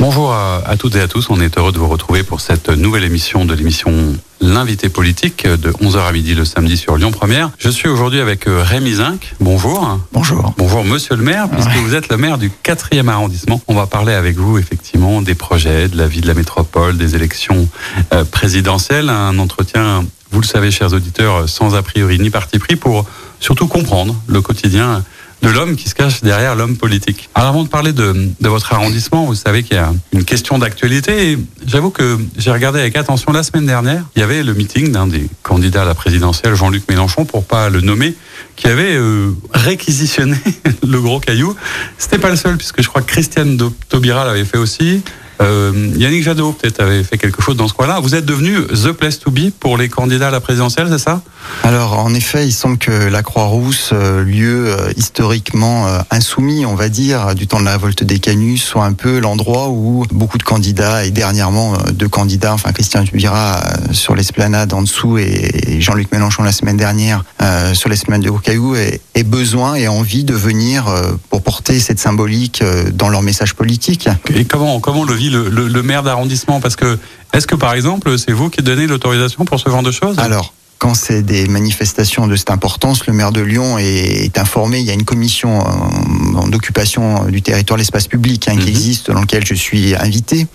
Bonjour à, à toutes et à tous, on est heureux de vous retrouver pour cette nouvelle émission de l'émission L'invité politique de 11h à midi le samedi sur Lyon Première. Je suis aujourd'hui avec euh, Rémi Zinc. Bonjour. Bonjour. Bonjour monsieur le maire, puisque vous êtes le maire du 4e arrondissement. On va parler avec vous effectivement des projets, de la vie de la métropole, des élections euh, présidentielles. Un entretien, vous le savez chers auditeurs, sans a priori ni parti pris pour surtout comprendre le quotidien de l'homme qui se cache derrière l'homme politique. Alors avant de parler de, de votre arrondissement, vous savez qu'il y a une question d'actualité j'avoue que j'ai regardé avec attention la semaine dernière, il y avait le meeting d'un des candidats à la présidentielle, Jean-Luc Mélenchon, pour pas le nommer, qui avait euh, réquisitionné le gros caillou. C'était pas le seul puisque je crois que Christiane Taubira l'avait fait aussi. Euh, Yannick Jadot peut-être avait fait quelque chose dans ce coin-là. Vous êtes devenu the place to be pour les candidats à la présidentielle, c'est ça? Alors en effet, il semble que la Croix-Rousse, euh, lieu euh, historiquement insoumis, on va dire, du temps de la révolte des Canuts, soit un peu l'endroit où beaucoup de candidats, et dernièrement deux candidats, enfin Christian Dubira sur l'esplanade en dessous et Jean-Luc Mélenchon la semaine dernière euh, sur l'esplanade de Cocaillou, aient, besoin et envie de venir pour porter cette symbolique dans leur message politique. Et comment, comment le le, le- le maire d'arrondissement Parce que est-ce que par exemple c'est vous qui donnez l'autorisation pour ce genre de choses? Alors, quand c'est des manifestations de cette importance, le maire de Lyon est, informé. Il y a une commission euh, d'occupation du territoire, l'espace public, hein, Mhm. qui existe, dans lequel je suis invité,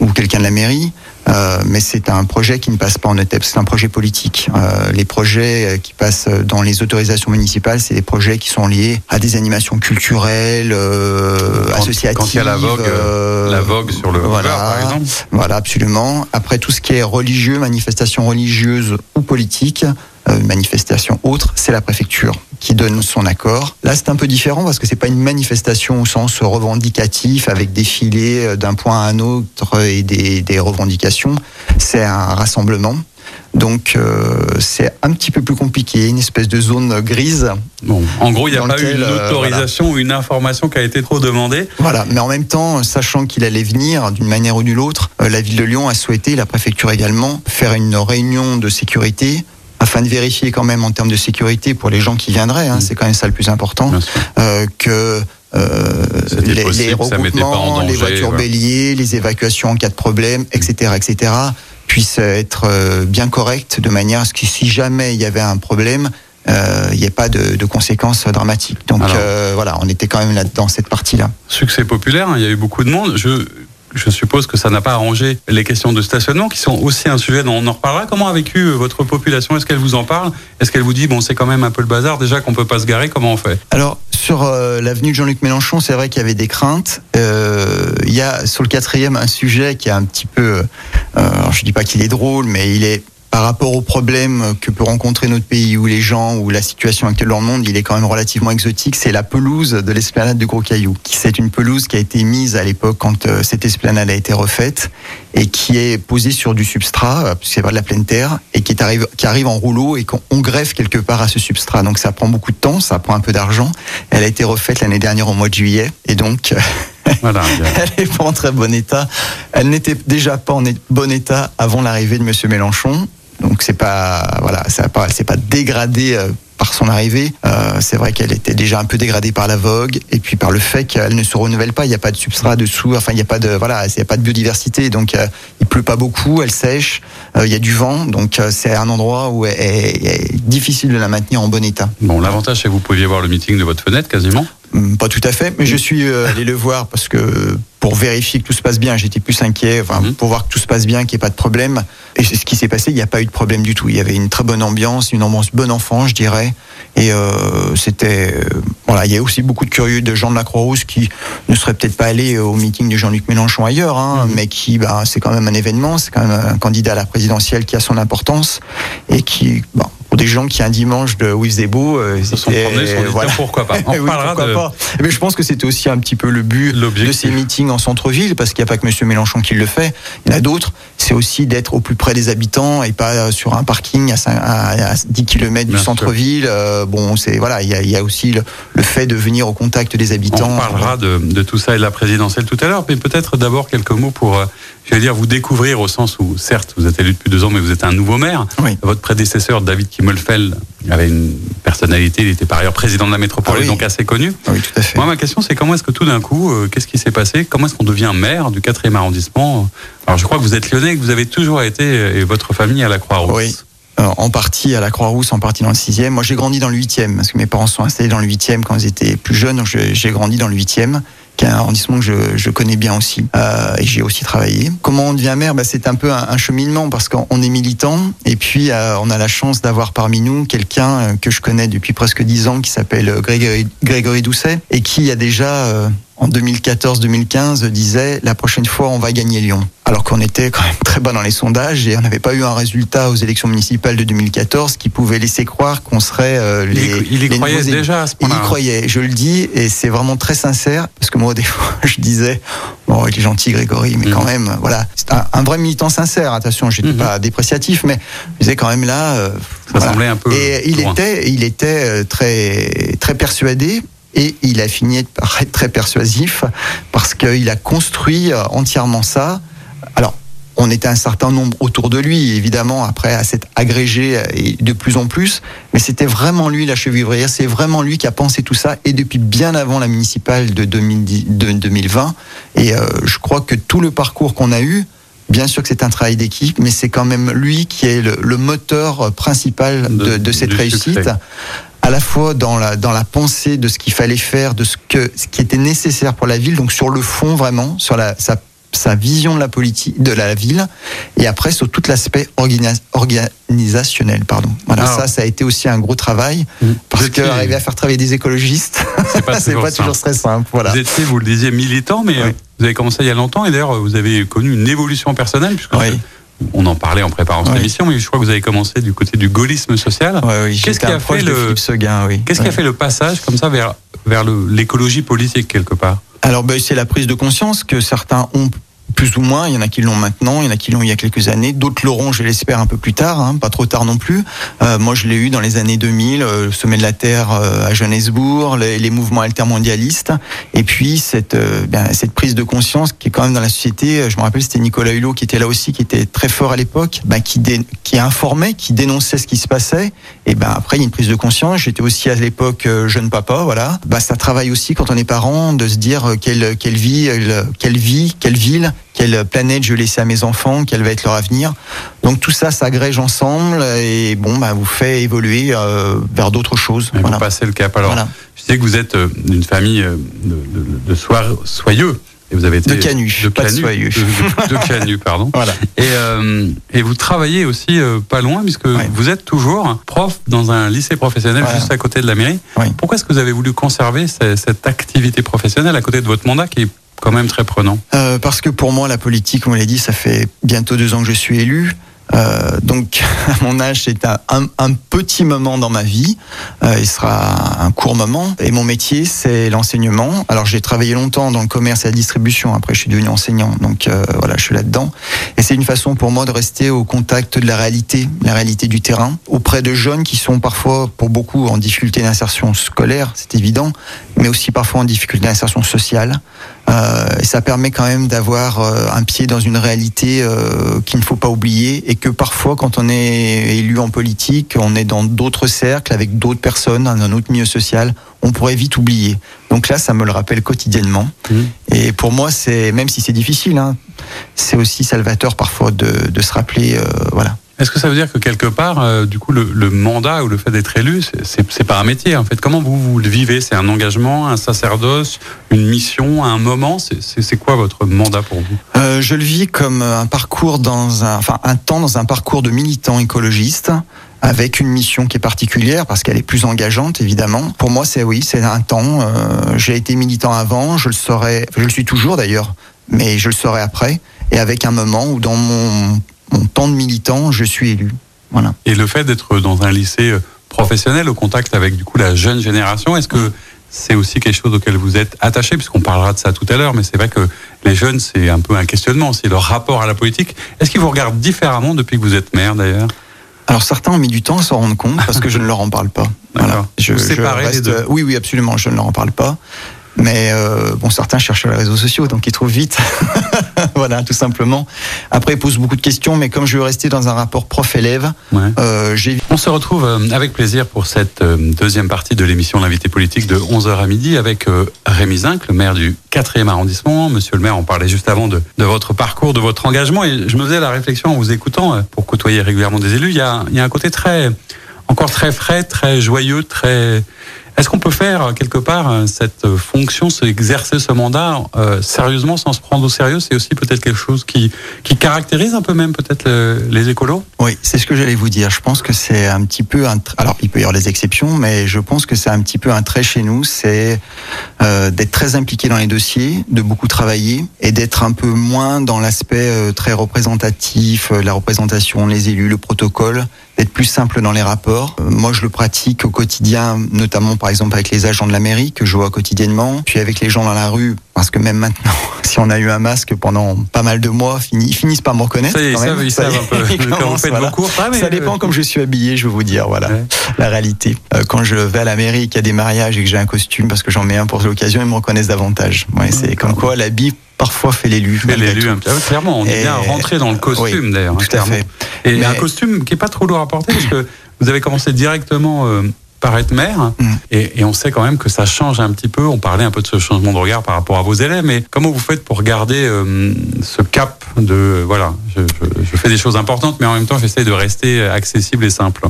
ou quelqu'un de la mairie. Euh, mais c'est un projet qui ne passe pas en ETEP, c'est un projet politique. Euh, les projets euh, qui passent dans les autorisations municipales, c'est des projets qui sont liés à des animations culturelles, euh, Quand- associatives. quand il y a la vogue, La vogue sur le voilà. par exemple Voilà, absolument. Après, tout ce qui est religieux, manifestations religieuses ou politiques, euh, manifestations autres, c'est la préfecture qui donne son accord. Là, c'est un peu différent parce que c'est pas une manifestation au sens revendicatif avec des filets euh, d'un point à un autre et des, des revendications. C'est un rassemblement. Donc, euh, c'est un petit peu plus compliqué, une espèce de zone grise. Bon, en gros, il n'y a pas eu une euh, autorisation ou une information qui a été trop demandée. Voilà, mais en même temps, sachant qu'il allait venir d'une manière ou d'une autre, la ville de Lyon a souhaité, la préfecture également, faire une réunion de sécurité afin de vérifier quand même en termes de sécurité pour les gens qui viendraient, hein, Mm. c'est quand même ça le plus important, euh, que euh, les, possible, les regroupements, les voitures voilà. béliers, les évacuations en cas de problème, etc., etc., puissent être euh, bien correctes de manière à ce que si jamais il y avait un problème, euh, il n'y ait pas de, de conséquences dramatiques. Donc Alors. euh, voilà, on était quand même là dans cette partie-là. Succès populaire, hein, il y a eu beaucoup de monde. Je, je suppose que ça n'a pas arrangé les questions de stationnement, qui sont aussi un sujet dont on en reparlera. Comment a vécu euh, votre population? Est-ce qu'elle vous en parle? Est-ce qu'elle vous dit, bon, c'est quand même un peu le bazar, déjà qu'on peut pas se garer, comment on fait? Alors, sur euh, l'avenue Jean-Luc Mélenchon, c'est vrai qu'il y avait des craintes. Euh, Il y a sur le quatrième un sujet qui est un petit peu, euh, alors je dis pas qu'il est drôle, mais il est par rapport aux problèmes que peut rencontrer notre pays ou les gens ou la situation actuelle dans le monde, il est quand même relativement exotique. C'est la pelouse de l'esplanade de Gros Caillou. qui C'est une pelouse qui a été mise à l'époque quand euh, cette esplanade a été refaite et qui est posée sur du substrat, euh, c'est pas de la pleine terre, et qui, est arrive, qui arrive en rouleau et qu'on on greffe quelque part à ce substrat. Donc ça prend beaucoup de temps, ça prend un peu d'argent. Elle a été refaite l'année dernière au mois de juillet, et donc Voilà. y a- elle n'est pas en très bon état. Elle n'était déjà pas en bon état avant l'arrivée de Monsieur Mélenchon. Donc c'est pas voilà, ça pas, c'est pas dégradé euh, par son arrivée. Euh, c'est vrai qu'elle était déjà un peu dégradée par la vogue et puis par le fait qu'elle ne se renouvelle pas. Il n'y a pas de substrat dessous. Enfin, il n'y a pas de voilà, il y a pas de biodiversité. Donc euh, il pleut pas beaucoup, elle sèche. euh, Il y a du vent, donc euh, c'est un endroit où est, elle est difficile de la maintenir en bon état. Bon, l'avantage, c'est que vous pouviez voir le meeting de votre fenêtre quasiment. Hum, Pas tout à fait, mais je suis euh, allé le voir parce que pour vérifier que tout se passe bien, j'étais plus inquiet, enfin, Mhm. pour voir que tout se passe bien, qu'il n'y ait pas de problème. Et c'est ce qui s'est passé, il n'y a pas eu de problème du tout. Il y avait une très bonne ambiance, une ambiance bon enfant, je dirais. Et euh, c'était euh, voilà, il y a aussi beaucoup de curieux de gens de la Croix-Rouge qui ne seraient peut-être pas allés au meeting de Jean-Luc Mélenchon ailleurs, hein, mais qui, bah, c'est quand même un événement, c'est quand même un candidat à la présidentielle qui a son importance et qui, bon, pour des gens qui un dimanche de où il faisait beau, Se sont promenés sur voilà. terres, pourquoi pas. On Oui, parlera pourquoi de pas. Mais je pense que c'était aussi un petit peu le but de ces meetings en centre-ville, parce qu'il n'y a pas que Monsieur Mélenchon qui le fait, il y en a d'autres. C'est aussi d'être au plus près des habitants et pas sur un parking à, cin- à- à 10 km du centre-ville. Euh, bon, c'est voilà, il y a, il y a aussi le, le fait de venir au contact des habitants. On parlera de, de tout ça et de la présidentielle tout à l'heure, mais peut-être d'abord quelques mots pour, euh, j'allais dire, vous découvrir au sens où, certes, vous êtes élu depuis deux ans, mais vous êtes un nouveau maire. Oui. Votre prédécesseur, David Kimmelfeld, avait une personnalité, il était par ailleurs président de la métropole, Ah oui. donc assez connu. Oui, tout à fait. Moi, ma question, c'est comment est-ce que tout d'un coup, euh, qu'est-ce qui s'est passé? Comment est-ce qu'on devient maire du 4e arrondissement? Alors, je crois que vous êtes lyonnais, que vous avez toujours été, et votre famille, à la Croix-Rousse. Oui. En partie à la Croix-Rousse, en partie dans le 6e. Moi, j'ai grandi dans le 8e, parce que mes parents sont installés dans le 8e quand ils étaient plus jeunes, donc j'ai grandi dans le 8e qui est un arrondissement que je, connais bien aussi. Euh, et j'ai aussi travaillé. Comment on devient maire? Bah, C'est un peu un, cheminement, parce qu'on est militant, et puis euh, on a la chance d'avoir parmi nous quelqu'un euh, que je connais depuis presque dix ans, qui s'appelle euh, Grégory Doucet, et qui a déjà... en 2014-2015 disait la prochaine fois on va gagner Lyon. Alors qu'on était quand même très bas dans les sondages et on n'avait pas eu un résultat aux élections municipales de 2014 qui pouvait laisser croire qu'on serait euh, les. il y les croyait déjà à ce Il y croyait, je le dis, et c'est vraiment très sincère, parce que moi, des fois, je disais, bon, il est gentil, Grégory, mais Mhm. quand même, voilà, c'est un, un vrai militant sincère, attention, j'étais Mhm. pas dépréciatif, mais je disais quand même là, euh, Ça semblait un peu Et il était, il était euh, très, très persuadé, et il a fini par être très persuasif, parce qu'il a construit euh, entièrement ça. Alors, on était un certain nombre autour de lui, évidemment, après à s'être agrégé euh, et de plus en plus, mais c'était vraiment lui la cheville ouvrière, c'est vraiment lui qui a pensé tout ça, et depuis bien avant la municipale de, 2010 de 2020. Et euh, je crois que tout le parcours qu'on a eu, bien sûr que c'est un travail d'équipe, mais c'est quand même lui qui est le, le moteur principal de, De- de cette réussite. succès. À la fois dans la, dans la pensée de ce qu'il fallait faire, de ce, que, ce qui était nécessaire pour la ville, donc sur le fond vraiment, sur la, sa, sa vision de la politique, de la ville, et après sur tout l'aspect organi- organisationnel, pardon. Voilà, Alors- ça, ça a été aussi un gros travail, parce qu'arriver à faire travailler des écologistes, c'est pas toujours pas toujours très simple. Voilà. Vous étiez, vous le disiez, militant, mais Oui. euh, vous avez commencé il y a longtemps et d'ailleurs vous avez connu une évolution personnelle puisque Oui. On en parlait en préparant cette Oui. émission, mais je crois que vous avez commencé du côté du gaullisme social. Ouais, oui, Qu'est-ce qui a fait le- Philippe Seguin, oui. Qu'est-ce qui a fait le passage comme ça vers vers l'écologie politique quelque part? Alors, ben, c'est la prise de conscience que certains ont plus ou moins. Il y en a qui l'ont maintenant, il y en a qui l'ont il y a quelques années. D'autres l'auront, je l'espère, un peu plus tard, hein, pas trop tard non plus. Euh, moi, je l'ai eu dans les années 2000, euh, le sommet de la Terre euh, à Johannesburg, les, les mouvements altermondialistes. Et puis, cette, euh, ben, cette prise de conscience qui est quand même dans la société. euh, Je me rappelle, c'était Nicolas Hulot qui était là aussi, qui était très fort à l'époque, ben, qui, dé- qui informait, qui dénonçait ce qui se passait. Et ben après, il y a une prise de conscience. J'étais aussi à l'époque euh, jeune papa, voilà. Bah, ça travaille aussi quand on est parent de se dire quelle, quelle vie, quelle vie, quelle ville, quelle planète je vais laisser à mes enfants, quel va être leur avenir. Donc tout ça s'agrège ensemble et bon, bah, vous fait évoluer euh, vers d'autres choses. Et Voilà. Vous passez le cap. Alors, Voilà. je sais que vous êtes euh, d'une famille euh, de, de, de soir- soyeux. Et vous avez été De Canu, pas de Soyeux. de, Canu, pardon. Voilà. Et, euh, et vous travaillez aussi euh, pas loin, puisque Ouais. vous êtes toujours prof dans un lycée professionnel Voilà. juste à côté de la mairie. Pourquoi est-ce que vous avez voulu conserver ce- cette activité professionnelle à côté de votre mandat qui est quand même très prenant Euh, parce que pour moi, la politique, on l'a dit, ça fait bientôt deux ans que je suis élu. Euh, donc, à mon âge, c'est un, un, petit moment dans ma vie. Euh, il sera un court moment. Et mon métier, c'est l'enseignement. Alors, j'ai travaillé longtemps dans le commerce et la distribution. Après, je suis devenu enseignant. Donc, voilà, je suis là-dedans. Et c'est une façon pour moi de rester au contact de la réalité, la réalité du terrain, auprès de jeunes qui sont parfois, pour beaucoup, en difficulté d'insertion scolaire, c'est évident, mais aussi parfois en difficulté d'insertion sociale. Euh, ça permet quand même d'avoir euh, un pied dans une réalité euh, qu'il ne faut pas oublier et que parfois quand on est élu en politique, on est dans d'autres cercles avec d'autres personnes, dans un autre milieu social, on pourrait vite oublier. Donc là, ça me le rappelle quotidiennement. Mhm. Et pour moi, c'est même si c'est difficile, hein, c'est aussi salvateur parfois de, de se rappeler, euh, voilà. Est-ce que ça veut dire que quelque part, euh, du coup, le, mandat ou le fait d'être élu, c'est- pas un métier en fait? Comment vous, vous le vivez? C'est un engagement, un sacerdoce, une mission, un moment? C'est quoi votre mandat pour vous? Euh, je le vis comme un parcours dans un, enfin un temps dans un parcours de militant écologiste avec une mission qui est particulière parce qu'elle est plus engageante évidemment. Pour moi, c'est oui, c'est un temps. Euh, J'ai été militant avant, je le serai, je le suis toujours d'ailleurs, mais je le serai après et avec un moment où dans mon, mon temps de militant, je suis élu. Voilà. Et le fait d'être dans un lycée professionnel, au contact avec du coup la jeune génération, est-ce que c'est aussi quelque chose auquel vous êtes attaché, puisqu'on parlera de ça tout à l'heure, mais c'est vrai que les jeunes, c'est un peu un questionnement aussi, leur rapport à la politique. Est-ce qu'ils vous regardent différemment depuis que vous êtes maire d'ailleurs? Alors certains ont mis du temps à s'en rendre compte parce que je ne leur en parle pas. Voilà. Je, je reste, les deux. Oui, oui, absolument, je ne leur en parle pas. Mais euh, bon, certains cherchent les réseaux sociaux, donc ils trouvent vite. voilà, tout simplement. Après, ils posent beaucoup de questions, mais comme je veux rester dans un rapport prof-élève, ouais. euh, j'ai... On se retrouve euh, avec plaisir pour cette euh, deuxième partie de l'émission L'invité politique de 11h à midi avec Rémi Zinc, le maire du 4e arrondissement. Monsieur le maire, on parlait juste avant de, de, votre parcours, de votre engagement, et je me faisais la réflexion en vous écoutant, pour côtoyer régulièrement des élus, il y a, il y a un côté très, encore très frais, très joyeux, très est-ce qu'on peut faire quelque part cette fonction, exercer ce mandat euh, sérieusement sans se prendre au sérieux? C'est aussi peut-être quelque chose qui, qui caractérise un peu même peut-être le, les écolos? Oui, c'est ce que j'allais vous dire. Je pense que c'est un petit peu un... Alors, il peut y avoir des exceptions, mais je pense que c'est un petit peu un trait chez nous, c'est euh, d'être très impliqué dans les dossiers, de beaucoup travailler et d'être un peu moins dans l'aspect euh, très représentatif, euh, la représentation, les élus, le protocole d'être plus simple dans les rapports. Euh, moi, je le pratique au quotidien, notamment par exemple avec les agents de la mairie que je vois quotidiennement, puis avec les gens dans la rue, parce que même maintenant, si on a eu un masque pendant pas mal de mois, ils finissent par me reconnaître. Ça y est, quand même. Ils savent, un peu. voilà. cours, ah, ça dépend comme je suis habillé, je vais vous dire, voilà, ouais. la réalité. Euh, quand je vais à la mairie, qu'il y a des mariages et que j'ai un costume, parce que j'en mets un pour l'occasion, ils me reconnaissent davantage. Ouais, c'est comme quoi l'habit parfois fait l'élu. Fait l'élu, clairement. On est bien rentré dans le costume oui, d'ailleurs. Tout à fait. Et Mais... un costume qui est pas trop lourd à porter parce que vous avez commencé directement euh, par être maire mm. et, et, on sait quand même que ça change un petit peu. On parlait un peu de ce changement de regard par rapport à vos élèves, mais comment vous faites pour garder euh, ce cap de voilà, je, je, je, fais des choses importantes, mais en même temps j'essaie de rester accessible et simple.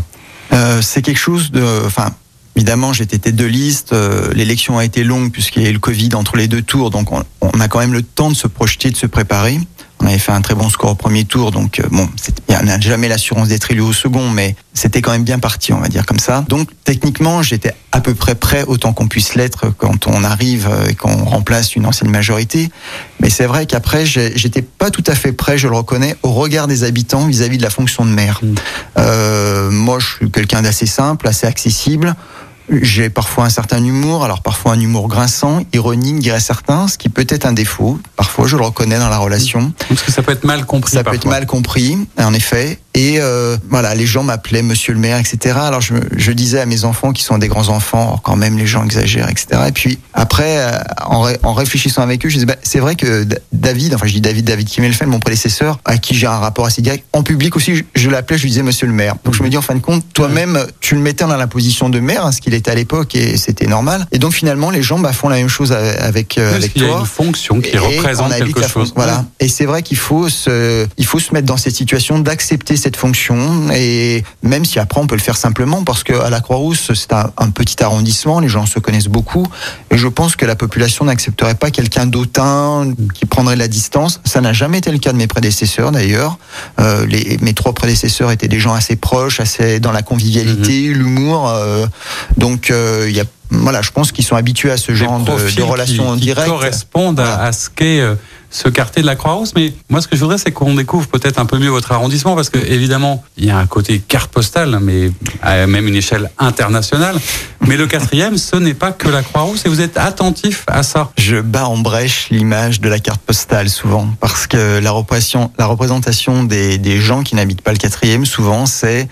Euh, c'est quelque chose de, enfin. Évidemment, j'étais tête de liste. Euh, L'élection a été longue puisqu'il y a eu le Covid entre les deux tours, donc on, on, a quand même le temps de se projeter, de se préparer. On avait fait un très bon score au premier tour, donc euh, bon, on n'a jamais l'assurance d'être élu au second, mais c'était quand même bien parti, on va dire comme ça. Donc techniquement, j'étais à peu près prêt autant qu'on puisse l'être quand on arrive et qu'on remplace une ancienne majorité. Mais c'est vrai qu'après, j'étais pas tout à fait prêt, je le reconnais, au regard des habitants vis-à-vis -vis de la fonction de maire. Mmh. Euh, moi, je suis quelqu'un d'assez simple, assez accessible. J'ai parfois un certain humour, alors parfois un humour grinçant, ironique, dirait certains, ce qui peut être un défaut. Parfois, je le reconnais dans la relation. Parce que ça peut être mal compris. Ça parfois. peut être mal compris, en effet. Et euh, voilà, les gens m'appelaient Monsieur le maire, etc. Alors je, je, disais à mes enfants qui sont des grands enfants, quand même les gens exagèrent, etc. Et puis après, euh, en, ré, en, réfléchissant avec eux, je disais bah, c'est vrai que David, enfin je dis David, David Kimmelfeld, mon prédécesseur, à qui j'ai un rapport assez direct, en public aussi, je, je l'appelais, je lui disais Monsieur le maire. Donc je me dis en fin de compte, toi-même, tu le mettais dans la position de maire, hein, ce qu'il à l'époque, et c'était normal. Et donc finalement, les gens bah, font la même chose avec, euh, avec toi. Il y a une fonction qui et représente quelque chose. Voilà. Et c'est vrai qu'il faut se, il faut se mettre dans cette situation d'accepter cette fonction et même si après on peut le faire simplement parce que à la Croix-Rousse c'est un, un, petit arrondissement, les gens se connaissent beaucoup et je pense que la population n'accepterait pas quelqu'un d'autant qui prendrait la distance. Ça n'a jamais été le cas de mes prédécesseurs d'ailleurs. Euh, les, mes trois prédécesseurs étaient des gens assez proches, assez dans la convivialité, mmh. l'humour. Euh, donc il euh, y a voilà, je pense qu'ils sont habitués à ce genre de, de relations qui, directes. Qui correspondent voilà. à, à, ce qu'est euh, ce quartier de la Croix-Rousse. Mais moi, ce que je voudrais, c'est qu'on découvre peut-être un peu mieux votre arrondissement, parce que évidemment, il y a un côté carte postale, mais à même une échelle internationale. Mais le quatrième, ce n'est pas que la Croix-Rousse, et vous êtes attentif à ça. Je bats en brèche l'image de la carte postale souvent, parce que la représentation, la représentation des, des gens qui n'habitent pas le quatrième, souvent, c'est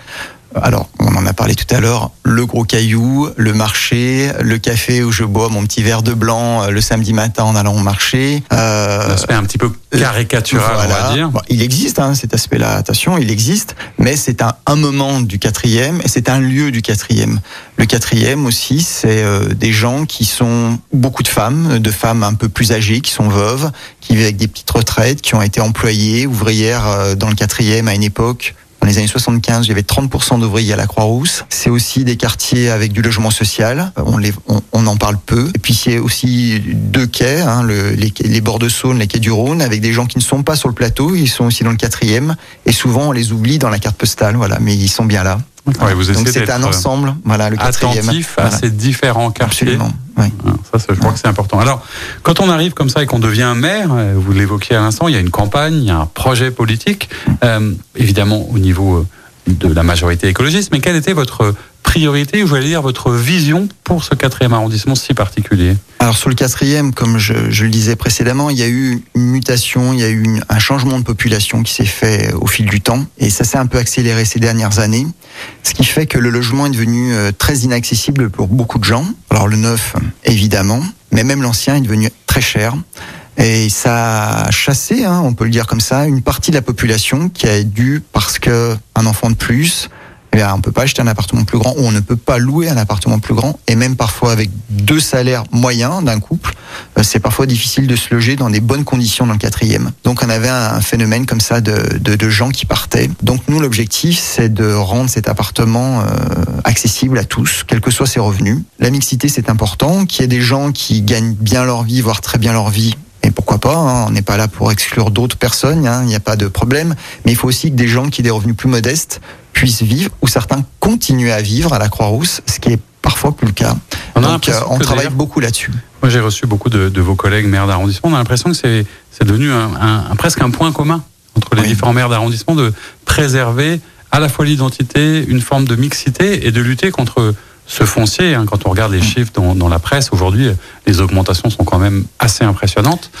alors, on en a parlé tout à l'heure, le gros caillou, le marché, le café où je bois mon petit verre de blanc le samedi matin en allant au marché. Euh, L'aspect un petit peu caricatural, voilà. on va dire. Bon, il existe hein, cet aspect-là, attention, il existe, mais c'est un, un, moment du quatrième et c'est un lieu du quatrième. Le quatrième aussi, c'est euh, des gens qui sont beaucoup de femmes, de femmes un peu plus âgées, qui sont veuves, qui vivent avec des petites retraites, qui ont été employées, ouvrières euh, dans le quatrième à une époque dans les années 75, il y avait 30% d'ouvriers à la Croix-Rousse. C'est aussi des quartiers avec du logement social. On, en parle peu. Et puis c'est aussi deux quais, hein, le, les, les, bords de Saône, les quais du Rhône, avec des gens qui ne sont pas sur le plateau. Ils sont aussi dans le quatrième. Et souvent, on les oublie dans la carte postale. Voilà, mais ils sont bien là. Ouais, vous Donc c'est un ensemble, voilà, le quatrième. Attentif à voilà. ces différents quartiers. Absolument. Oui. Ça, ça, je crois que c'est important. Alors, quand on arrive comme ça et qu'on devient maire, vous l'évoquiez à l'instant, il y a une campagne, il y a un projet politique. Euh, évidemment, au niveau de la majorité écologiste, mais quelle était votre priorité, ou je vais dire votre vision pour ce quatrième arrondissement si particulier? Alors sur le quatrième, comme je, le disais précédemment, il y a eu une mutation, il y a eu un changement de population qui s'est fait au fil du temps, et ça s'est un peu accéléré ces dernières années, ce qui fait que le logement est devenu euh, très inaccessible pour beaucoup de gens. Alors le neuf, évidemment, mais même l'ancien est devenu très cher. Et ça a chassé, hein, on peut le dire comme ça, une partie de la population qui a dû, parce que un enfant de plus, eh bien, on peut pas acheter un appartement plus grand ou on ne peut pas louer un appartement plus grand. Et même parfois avec deux salaires moyens d'un couple, euh, c'est parfois difficile de se loger dans des bonnes conditions dans le quatrième. Donc on avait un phénomène comme ça de, gens qui partaient. Donc nous, l'objectif, c'est de rendre cet appartement euh, accessible à tous, quels que soient ses revenus. La mixité, c'est important. Qu'il y ait des gens qui gagnent bien leur vie, voire très bien leur vie, et pourquoi pas, hein, on n'est pas là pour exclure d'autres personnes, hein, il n'y a pas de problème. Mais il faut aussi que des gens qui aient des revenus plus modestes puissent vivre, ou certains continuent à vivre à la Croix-Rousse, ce qui est parfois plus le cas. On, Donc euh, on travaille beaucoup là-dessus. Moi j'ai reçu beaucoup de, de, vos collègues maires d'arrondissement, on a l'impression que c'est devenu un, un, un, presque un point commun entre les oui. différents maires d'arrondissement de préserver à la fois l'identité, une forme de mixité et de lutter contre ce foncier, hein, quand on regarde les chiffres dans, dans la presse aujourd'hui, les augmentations sont quand même assez impressionnantes.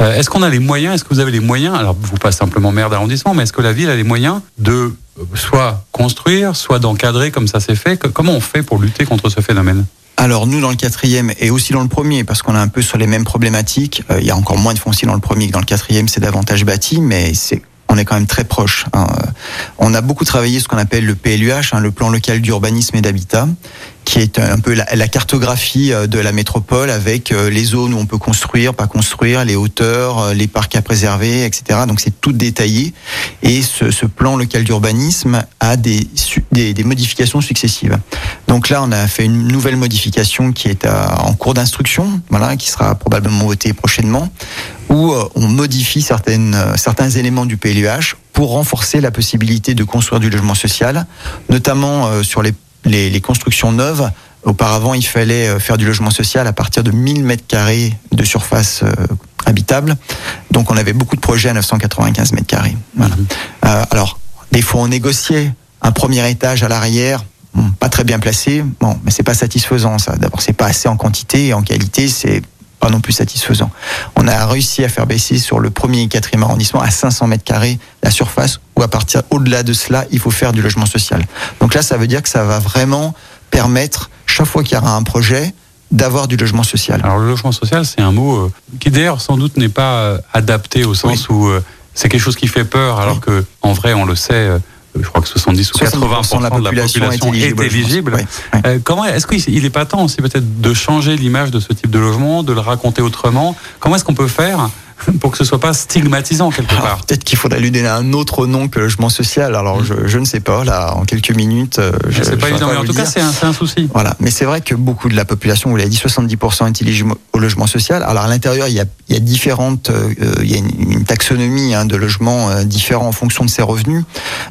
Euh, est-ce qu'on a les moyens Est-ce que vous avez les moyens Alors, vous pas simplement maire d'arrondissement, mais est-ce que la ville a les moyens de soit construire, soit d'encadrer comme ça s'est fait? Comment on fait pour lutter contre ce phénomène? Alors nous dans le quatrième et aussi dans le premier parce qu'on est un peu sur les mêmes problématiques. Euh, il y a encore moins de foncier dans le premier que dans le quatrième, c'est davantage bâti, mais c'est on est quand même très proche. Hein. On a beaucoup travaillé ce qu'on appelle le PLUH, hein, le plan local d'urbanisme et d'habitat, qui est un peu la, cartographie de la métropole avec les zones où on peut construire, pas construire, les hauteurs, les parcs à préserver, etc. Donc c'est tout détaillé. Et ce, plan local d'urbanisme a des, modifications successives. Donc là, on a fait une nouvelle modification qui est en cours d'instruction, voilà, qui sera probablement votée prochainement, où on modifie certains éléments du PLUH pour renforcer la possibilité de construire du logement social, notamment sur les les, les, constructions neuves. Auparavant, il fallait faire du logement social à partir de 1000 mètres carrés de surface euh, habitable. Donc, on avait beaucoup de projets à 995 mètres carrés. Voilà. Mmh. Euh, alors, des fois, on négociait un premier étage à l'arrière, bon, pas très bien placé. Bon, mais c'est pas satisfaisant, ça. D'abord, c'est pas assez en quantité et en qualité, c'est pas non plus satisfaisant. On a réussi à faire baisser sur le premier et quatrième arrondissement à 500 mètres carrés la surface où à partir au-delà de cela, il faut faire du logement social. Donc là, ça veut dire que ça va vraiment permettre, chaque fois qu'il y aura un projet, d'avoir du logement social. Alors le logement social, c'est un mot euh, qui d'ailleurs sans doute n'est pas euh, adapté au sens oui. où euh, c'est quelque chose qui fait peur, alors oui. que en vrai, on le sait je crois que 70 ou 80 de la population, de la population est éligible. Est éligible. Oui, oui. Euh, comment est-ce qu'il n'est pas temps aussi peut-être de changer l'image de ce type de logement, de le raconter autrement? Comment est-ce qu'on peut faire pour que ce soit pas stigmatisant quelque part. Peut-être qu'il faudrait lui donner un autre nom que logement social. Alors mmh. je, je, ne sais pas. Là, en quelques minutes, je. C'est pas évident, mais en tout cas, c'est un, un, souci. Voilà, mais c'est vrai que beaucoup de la population, vous l'avez dit, 70% est éligible au logement social. Alors à l'intérieur, il y a, il y a différentes, euh, il y a une, une taxonomie hein, de logements euh, différents en fonction de ses revenus.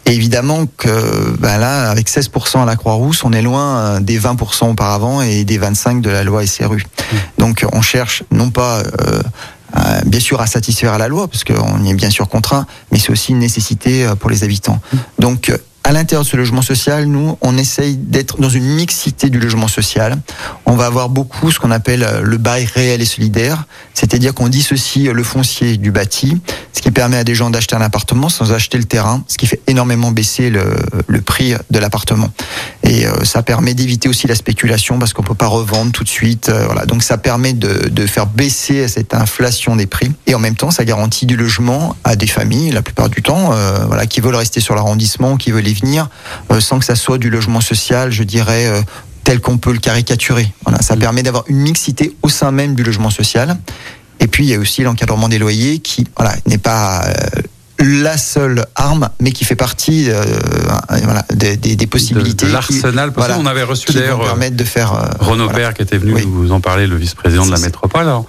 Et évidemment que ben là, avec 16% à la Croix-Rousse, on est loin euh, des 20% auparavant et des 25 de la loi SRU. Mmh. Donc on cherche non pas euh, euh, bien sûr à satisfaire à la loi, parce qu'on y est bien sûr contraint, mais c'est aussi une nécessité pour les habitants. Donc, à l'intérieur de ce logement social, nous, on essaye d'être dans une mixité du logement social. On va avoir beaucoup ce qu'on appelle le bail réel et solidaire, c'est-à-dire qu'on dissocie le foncier du bâti, ce qui permet à des gens d'acheter un appartement sans acheter le terrain, ce qui fait énormément baisser le, prix de l'appartement. Et euh, ça permet d'éviter aussi la spéculation parce qu'on peut pas revendre tout de suite. Euh, voilà, donc ça permet de, faire baisser cette inflation des prix. Et en même temps, ça garantit du logement à des familles, la plupart du temps, euh, voilà, qui veulent rester sur l'arrondissement, qui veulent y venir, euh, sans que ça soit du logement social, je dirais euh, tel qu'on peut le caricaturer. Voilà, ça permet d'avoir une mixité au sein même du logement social. Et puis il y a aussi l'encadrement des loyers qui voilà, n'est pas euh, la seule arme, mais qui fait partie euh, voilà, des, des, des, possibilités. De, de l'arsenal voilà, On avait reçu d'ailleurs permettre de faire. Euh, Renaud voilà. Père qui était venu oui. vous en parler, le vice-président de la métropole. Alors,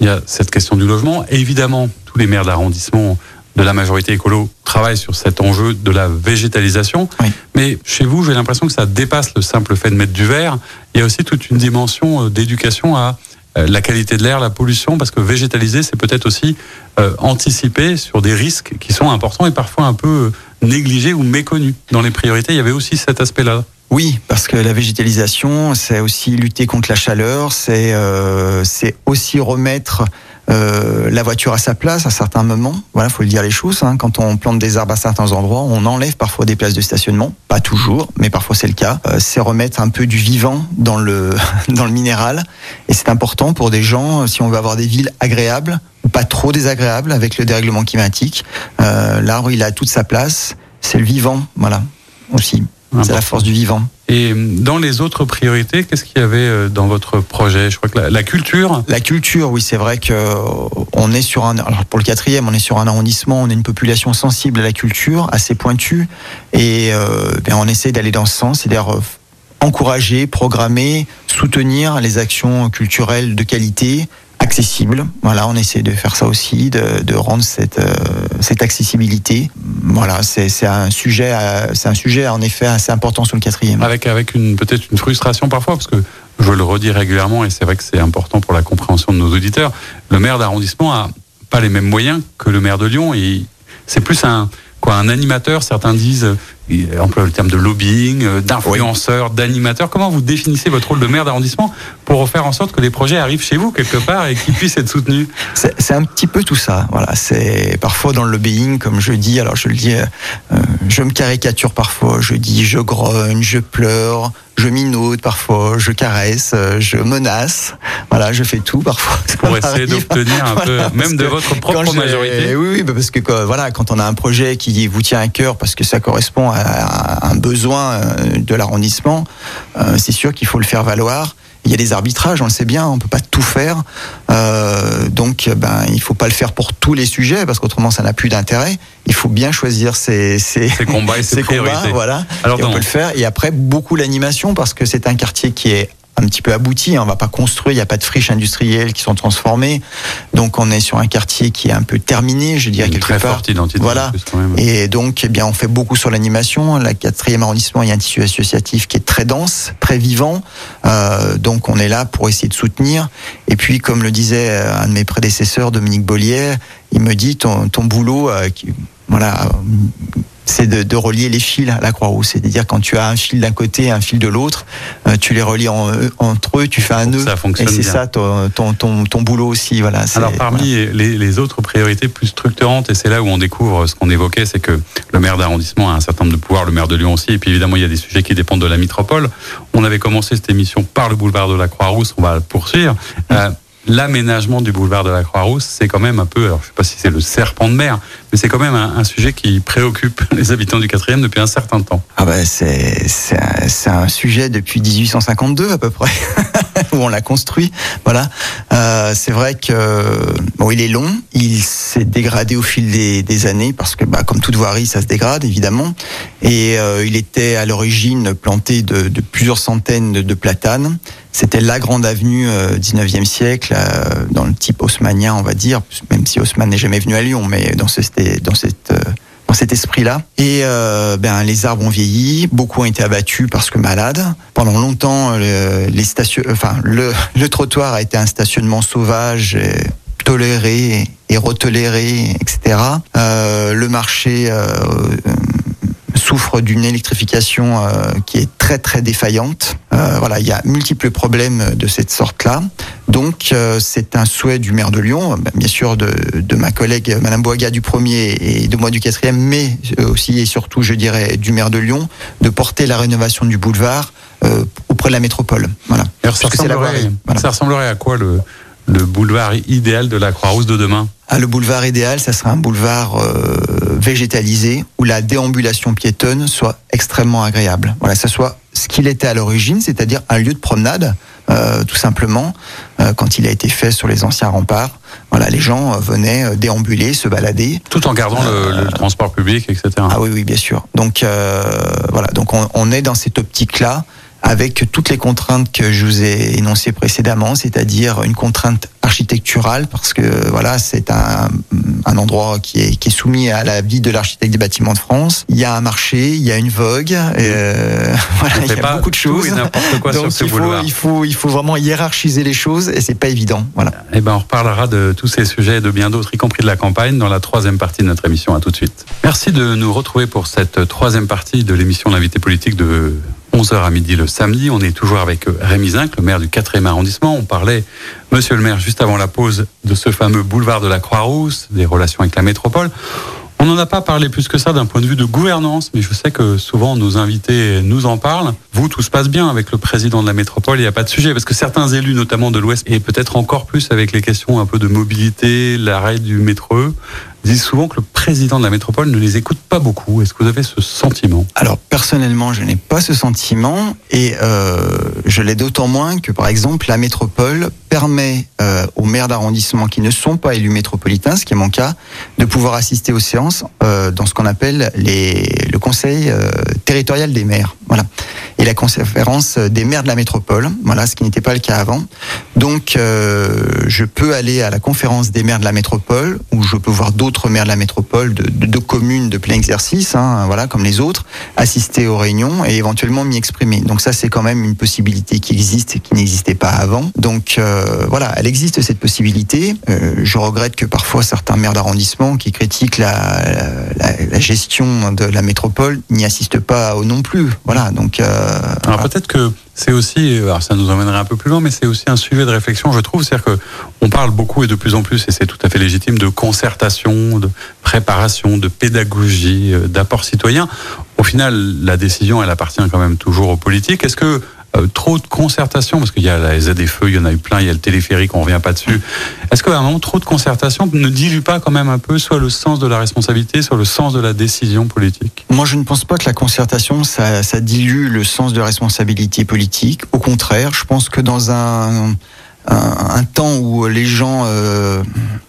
il y a cette question du logement. Et évidemment, tous les maires d'arrondissement de la majorité écolo travaillent sur cet enjeu de la végétalisation. Oui. Mais chez vous, j'ai l'impression que ça dépasse le simple fait de mettre du verre. Il y a aussi toute une dimension d'éducation à la qualité de l'air, la pollution, parce que végétaliser, c'est peut-être aussi euh, anticiper sur des risques qui sont importants et parfois un peu négligé ou méconnu. Dans les priorités, il y avait aussi cet aspect-là. Oui, parce que la végétalisation, c'est aussi lutter contre la chaleur, c'est euh, c'est aussi remettre euh, la voiture à sa place à certains moments. Voilà, faut le dire les choses. Hein. Quand on plante des arbres à certains endroits, on enlève parfois des places de stationnement. Pas toujours, mais parfois c'est le cas. Euh, c'est remettre un peu du vivant dans le dans le minéral, et c'est important pour des gens si on veut avoir des villes agréables ou pas trop désagréables avec le dérèglement climatique. Euh, L'arbre, il a toute sa place. C'est le vivant, voilà aussi. C'est la force du vivant. Et dans les autres priorités, qu'est-ce qu'il y avait euh, dans votre projet? Je crois que la, culture. La culture, oui, c'est vrai que euh, on est sur un. Alors pour le quatrième, on est sur un arrondissement, on est une population sensible à la culture, assez pointue, et euh, ben, on essaie d'aller dans ce sens, c'est-à-dire encourager, programmer, soutenir les actions culturelles de qualité, accessible. Voilà, on essaie de faire ça aussi, de, de rendre cette, euh, cette accessibilité. Voilà, c'est un sujet, c'est un sujet en effet assez important sur le quatrième. Avec avec une peut-être une frustration parfois parce que je le redis régulièrement et c'est vrai que c'est important pour la compréhension de nos auditeurs. Le maire d'arrondissement a pas les mêmes moyens que le maire de Lyon et c'est plus un quoi un animateur. Certains disent emploie le terme de lobbying, euh, d'influenceur, d'animateur. Comment vous définissez votre rôle de maire d'arrondissement pour faire en sorte que les projets arrivent chez vous quelque part et qu'ils puissent être soutenus? C'est un petit peu tout ça. Voilà, c'est parfois dans le lobbying, comme je dis. Alors je le dis, euh, je me caricature parfois. Je dis, je grogne, je pleure, je minaude parfois, je caresse, euh, je menace. Voilà, je fais tout parfois. Pour essayer d'obtenir un peu, même de votre propre majorité? Oui, oui, parce que voilà, quand on a un projet qui vous tient à cœur, parce que ça correspond à un besoin euh, de l'arrondissement, euh, c'est sûr qu'il faut le faire valoir. Il y a des arbitrages, on le sait bien, on peut pas tout faire. Euh, donc, ben, il faut pas le faire pour tous les sujets parce qu'autrement, ça n'a plus d'intérêt. Il faut bien choisir ses, ses, combats et ses, priorités. voilà. Alors, et on peut le faire. Et après, beaucoup l'animation parce que c'est un quartier qui est un petit peu abouti. On va pas construire, il n'y a pas de friches industrielles qui sont transformées. Donc on est sur un quartier qui est un peu terminé, je dirais quelque très part. Forte identité voilà. Et donc, eh bien, on fait beaucoup sur l'animation. La quatrième arrondissement, il y a un tissu associatif qui est très dense, très vivant. Euh, donc on est là pour essayer de soutenir. Et puis, comme le disait euh, un de mes prédécesseurs, Dominique Bollier, il me dit ton, ton boulot, euh, qui, voilà c'est de, de, relier les fils à la Croix-Rouge. C'est-à-dire quand tu as un fil d'un côté et un fil de l'autre, euh, tu les relis en, entre eux, tu fais un nœud. Ça fonctionne et c'est ça ton, ton, ton, ton, boulot aussi. Voilà, Alors parmi les, les, autres priorités plus structurantes, et c'est là où on découvre ce qu'on évoquait, c'est que le maire d'arrondissement a un certain nombre de pouvoirs, le maire de Lyon aussi, et puis évidemment il y a des sujets qui dépendent de la métropole. On avait commencé cette émission par le boulevard de la Croix-Rousse, on va poursuivre. Euh, l'aménagement du boulevard de la Croix-Rousse, c'est quand même un peu, alors je sais pas si c'est le serpent de mer, mais c'est quand même un, sujet qui préoccupe les habitants du quatrième depuis un certain temps. Ah c'est c'est un, un, sujet depuis 1852 à peu près où on l'a construit. Voilà, euh, c'est vrai que bon, il est long, il s'est dégradé au fil des, des, années parce que bah, comme toute voirie, ça se dégrade évidemment. Et euh, il était à l'origine planté de, de, plusieurs centaines de, platanes. C'était la grande avenue euh, 19e siècle, euh, dans le type haussmanien, on va dire, même si Haussmann n'est jamais venu à Lyon, mais dans, ce, dans, cette, euh, cet esprit-là. Et euh, ben, les arbres ont vieilli, beaucoup ont été abattus parce que malades. Pendant longtemps, le, les enfin, le, le, trottoir a été un stationnement sauvage. Toléré et retoléré, etc. Euh, le marché euh, souffre d'une électrification euh, qui est très très défaillante. Euh, voilà, il y a multiples problèmes de cette sorte-là. Donc euh, c'est un souhait du maire de Lyon, bien sûr de, de ma collègue Madame Boaga du premier et de moi du quatrième, mais aussi et surtout, je dirais, du maire de Lyon, de porter la rénovation du boulevard auprès de la métropole. Voilà. Alors, ça, ressemblerait, voilà. ça ressemblerait à quoi le, le boulevard idéal de la Croix-Rousse de demain? Ah, Le boulevard idéal, ça serait un boulevard euh, végétalisé où la déambulation piétonne soit extrêmement agréable. Voilà, ça soit ce qu'il était à l'origine, c'est-à-dire un lieu de promenade, euh, tout simplement, euh, quand il a été fait sur les anciens remparts. Voilà, les gens euh, venaient déambuler, se balader, tout en gardant le, le, transport public, etc. Ah oui, oui, bien sûr. Donc voilà, donc on, on est dans cette optique-là avec toutes les contraintes que je vous ai énoncées précédemment, c'est-à-dire une contrainte architecturale, parce que voilà, c'est un, un endroit qui est, qui est soumis à la vie de l'architecte des bâtiments de France. Il y a un marché, il y a une vogue, euh, voilà, il y a beaucoup de choses. Quoi Donc sur il, faut, il, faut, il faut vraiment hiérarchiser les choses et c'est pas évident. Voilà. Eh ben, on reparlera de tous ces sujets et de bien d'autres, y compris de la campagne, dans la troisième partie de notre émission. À tout de suite. Merci de nous retrouver pour cette troisième partie de l'émission L'invité politique de 11h à midi le samedi. On est toujours avec Rémi Zinc, le maire du 4e arrondissement. On parlait, monsieur le maire, juste avant la pause, de ce fameux boulevard de la Croix-Rousse, des relations avec la métropole. On n'en a pas parlé plus que ça d'un point de vue de gouvernance, mais je sais que souvent nos invités nous en parlent. Vous, tout se passe bien avec le président de la métropole, il n'y a pas de sujet, parce que certains élus, notamment de l'Ouest, et peut-être encore plus avec les questions un peu de mobilité, l'arrêt du métro, disent souvent que le président de la métropole ne les écoute pas beaucoup. Est-ce que vous avez ce sentiment? Alors personnellement, je n'ai pas ce sentiment et euh, je l'ai d'autant moins que par exemple la métropole permet euh, aux maires d'arrondissement qui ne sont pas élus métropolitains, ce qui est mon cas, de pouvoir assister aux séances euh, dans ce qu'on appelle le conseil territorial des maires. Voilà. Et la conférence des maires de la métropole, voilà, ce qui n'était pas le cas avant. Donc, euh, je peux aller à la conférence des maires de la métropole, où je peux voir d'autres maires de la métropole, de, communes de plein exercice, hein, voilà, comme les autres, assister aux réunions et éventuellement m'y exprimer. Donc ça, c'est quand même une possibilité qui existe et qui n'existait pas avant. Donc euh, voilà, elle existe cette possibilité. Euh, je regrette que parfois certains maires d'arrondissement qui critiquent la, la, la, gestion de la métropole n'y assistent pas non plus. Voilà, donc. Euh, alors voilà. peut-être que c'est aussi, alors ça nous emmènerait un peu plus loin, mais c'est aussi un sujet de réflexion, je trouve. C'est-à-dire que on parle beaucoup et de plus en plus, et c'est tout à fait légitime, de concertation, de préparation, de pédagogie, d'apport citoyen. Au final, la décision, elle appartient quand même toujours aux politiques. Est-ce que euh, trop de concertation, parce qu'il y a la ZFE, il y en a eu plein, il y a le téléphérique, on revient pas dessus. Est-ce qu'à un moment, trop de concertation ne dilue pas quand même un peu soit le sens de la responsabilité, soit le sens de la décision politique? Moi, je ne pense pas que la concertation, ça, dilue le sens de responsabilité politique. Au contraire, je pense que dans un un, temps où les gens euh,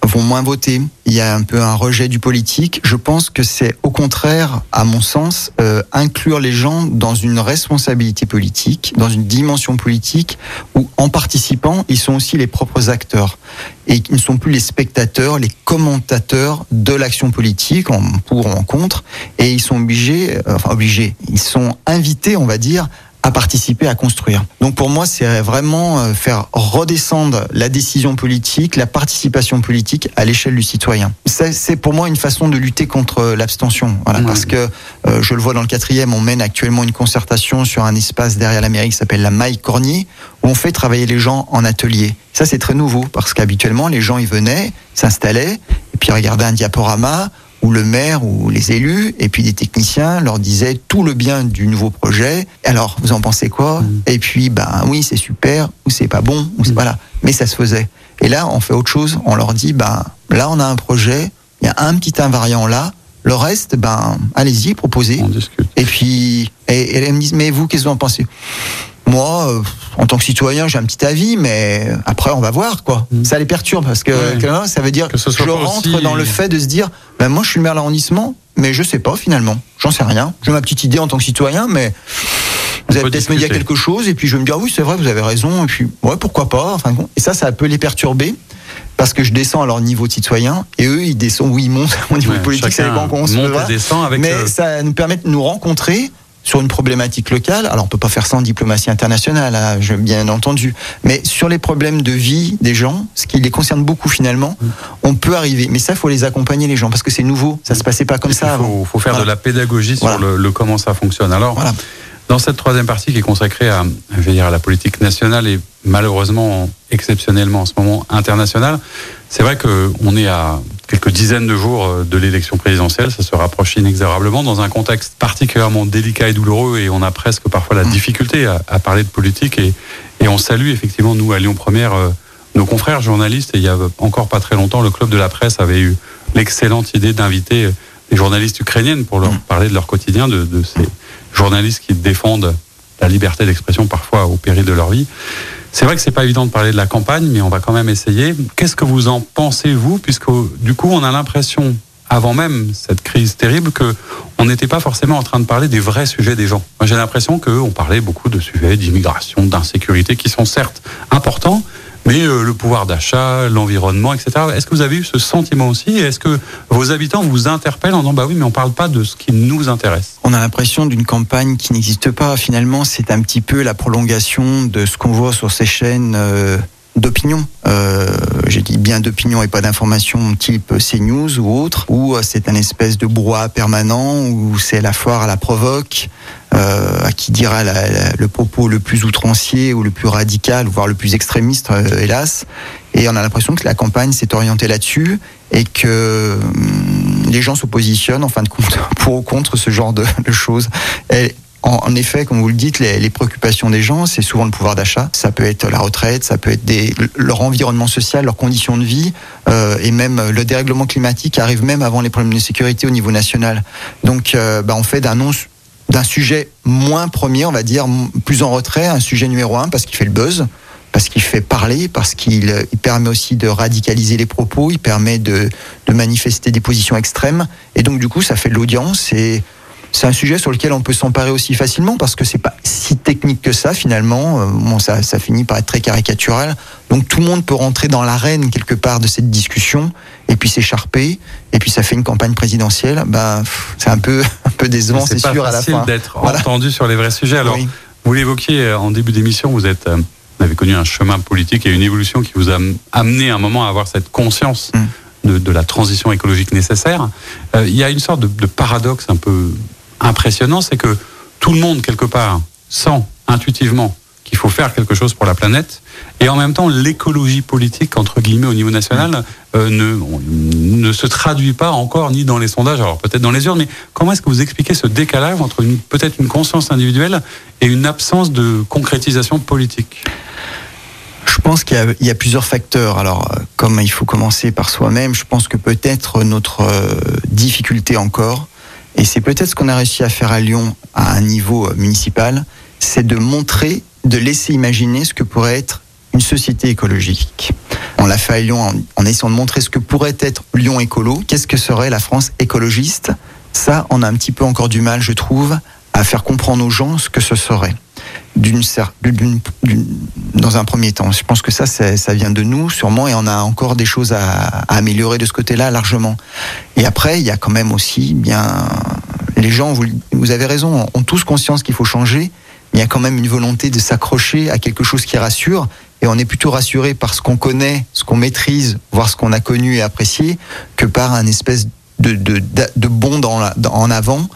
vont moins voter, il y a un peu un rejet du politique. Je pense que c'est au contraire, à mon sens, euh, inclure les gens dans une responsabilité politique, dans une dimension politique, où en participant, ils sont aussi les propres acteurs. Et ils ne sont plus les spectateurs, les commentateurs de l'action politique, en pour ou en contre, et ils sont obligés, euh, enfin obligés, ils sont invités, on va dire, à participer à construire. Donc pour moi, c'est vraiment euh, faire redescendre la décision politique, la participation politique à l'échelle du citoyen. C'est pour moi une façon de lutter contre l'abstention. Voilà, mmh. Parce que euh, je le vois dans le quatrième, on mène actuellement une concertation sur un espace derrière la mairie qui s'appelle la Maille Cornier, où on fait travailler les gens en atelier. Ça, c'est très nouveau parce qu'habituellement, les gens, ils venaient, s'installaient, et puis regardaient un diaporama, où le maire ou les élus et puis des techniciens leur disaient tout le bien du nouveau projet. Alors, vous en pensez quoi? Mmh. Et puis, ben oui, c'est super, ou c'est pas bon, ou c'est mmh. voilà. Mais ça se faisait. Et là, on fait autre chose. On leur dit, ben là, on a un projet. Il y a un petit invariant là. Le reste, ben allez-y, proposez. Et puis, et, et elles me disent, mais vous, qu'est-ce que vous en pensez? Moi, euh, en tant que citoyen, j'ai un petit avis, mais après, on va voir, quoi. Mmh. Ça les perturbe parce que, ouais. que ça veut dire que je rentre aussi... dans le fait de se dire, ben moi, je suis le maire de l'arrondissement, mais je sais pas finalement. J'en sais rien. J'ai ma petite idée en tant que citoyen, mais vous allez peut-être me dire quelque chose, et puis je vais me dire, oui, c'est vrai, vous avez raison, et puis, ouais, pourquoi pas. Enfin, et ça, ça peut les perturber parce que je descends à leur niveau de citoyen et eux ils descendent ou ils montent au niveau ouais, politique ça dépend qu'on se mais le... ça nous permet de nous rencontrer sur une problématique locale. Alors on peut pas faire ça en diplomatie internationale, hein, je, bien entendu, mais sur les problèmes de vie des gens, ce qui les concerne beaucoup finalement, mmh. on peut arriver. Mais ça, il faut les accompagner les gens parce que c'est nouveau. Ça se passait pas comme Et ça. Il faut, faut, faire voilà. de la pédagogie sur voilà. le, le, comment ça fonctionne. Alors. Voilà. Dans cette troisième partie qui est consacrée à, je vais dire, à la politique nationale et malheureusement exceptionnellement en ce moment internationale, c'est vrai qu'on est à quelques dizaines de jours de l'élection présidentielle, ça se rapproche inexorablement dans un contexte particulièrement délicat et douloureux et on a presque parfois la difficulté à, à parler de politique et, et, on salue effectivement nous à Lyon Première euh, nos confrères journalistes et il y a encore pas très longtemps le club de la presse avait eu l'excellente idée d'inviter des journalistes ukrainiennes pour leur parler de leur quotidien, de, de ces journalistes qui défendent la liberté d'expression parfois au péril de leur vie. C'est vrai que c'est pas évident de parler de la campagne, mais on va quand même essayer. Qu'est-ce que vous en pensez vous, puisque du coup on a l'impression avant même cette crise terrible, que on n'était pas forcément en train de parler des vrais sujets des gens. Moi, j'ai l'impression qu'on parlait beaucoup de sujets d'immigration, d'insécurité, qui sont certes importants, mais euh, le pouvoir d'achat, l'environnement, etc. Est-ce que vous avez eu ce sentiment aussi? Est-ce que vos habitants vous interpellent en disant bah oui, mais on parle pas de ce qui nous intéresse? On a l'impression d'une campagne qui n'existe pas. Finalement, c'est un petit peu la prolongation de ce qu'on voit sur ces chaînes. Euh, d'opinion. Euh, J'ai dit bien d'opinion et pas d'information type CNews ou autre, où euh, c'est un espèce de brouhaha permanent, où c'est la foire à la provoque, euh, à qui dira le propos le plus outrancier ou le plus radical, voire le plus extrémiste, hélas. Et on a l'impression que la campagne s'est orientée là-dessus et que hum, les gens se positionnent en fin de compte pour ou contre ce genre de, choses. En, effet, comme vous le dites, les, préoccupations des gens, c'est souvent le pouvoir d'achat. Ça peut être la retraite, ça peut être leur environnement social, leurs conditions de vie, euh, et même le dérèglement climatique arrive même avant les problèmes de sécurité au niveau national. Donc, euh, bah, on fait d'un sujet moins premier, on va dire, plus en retrait, un sujet numéro un parce qu'il fait le buzz, parce qu'il fait parler, parce qu'il il permet aussi de radicaliser les propos, il permet de, de manifester des positions extrêmes, et donc du coup, ça fait de l'audience et c'est un sujet sur lequel on peut s'emparer aussi facilement parce que c'est pas si technique que ça finalement. Euh, bon, ça, ça finit par être très caricatural. Donc tout le monde peut rentrer dans l'arène quelque part de cette discussion et puis s'écharper et puis ça fait une campagne présidentielle. Ben c'est un peu un peu décevant, c'est sûr à la fin. d'être voilà. entendu sur les vrais sujets. Alors oui. vous l'évoquiez euh, en début d'émission, vous êtes euh, vous avez connu un chemin politique et une évolution qui vous a amené un moment à avoir cette conscience. Mm. De, de, la transition écologique nécessaire, euh, il y a une sorte de, de paradoxe un peu impressionnant, c'est que tout le monde, quelque part, sent intuitivement qu'il faut faire quelque chose pour la planète, et en même temps, l'écologie politique, entre guillemets, au niveau national, euh, ne, ne se traduit pas encore ni dans les sondages, alors peut-être dans les urnes, mais comment est-ce que vous expliquez ce décalage entre peut-être une conscience individuelle et une absence de concrétisation politique? Je pense qu'il y, y, a plusieurs facteurs. Alors, comme il faut commencer par soi-même, je pense que peut-être notre euh, difficulté encore, et c'est peut-être ce qu'on a réussi à faire à Lyon à un niveau municipal, c'est de montrer, de laisser imaginer ce que pourrait être une société écologique. On l'a fait à Lyon en, en, essayant de montrer ce que pourrait être Lyon écolo. Qu'est-ce que serait la France écologiste? Ça, on a un petit peu encore du mal, je trouve, à faire comprendre aux gens ce que ce serait. Dans un premier temps. Je pense que ça, ça vient de nous, sûrement, et on a encore des choses à, améliorer de ce côté-là, largement. Et après, il y a quand même aussi, bien, les gens, vous, avez raison, ont tous conscience qu'il faut changer, mais il y a quand même une volonté de s'accrocher à quelque chose qui rassure, et on est plutôt rassuré par ce qu'on connaît, ce qu'on maîtrise, voire ce qu'on a connu et apprécié, que par un espèce de, bond en avant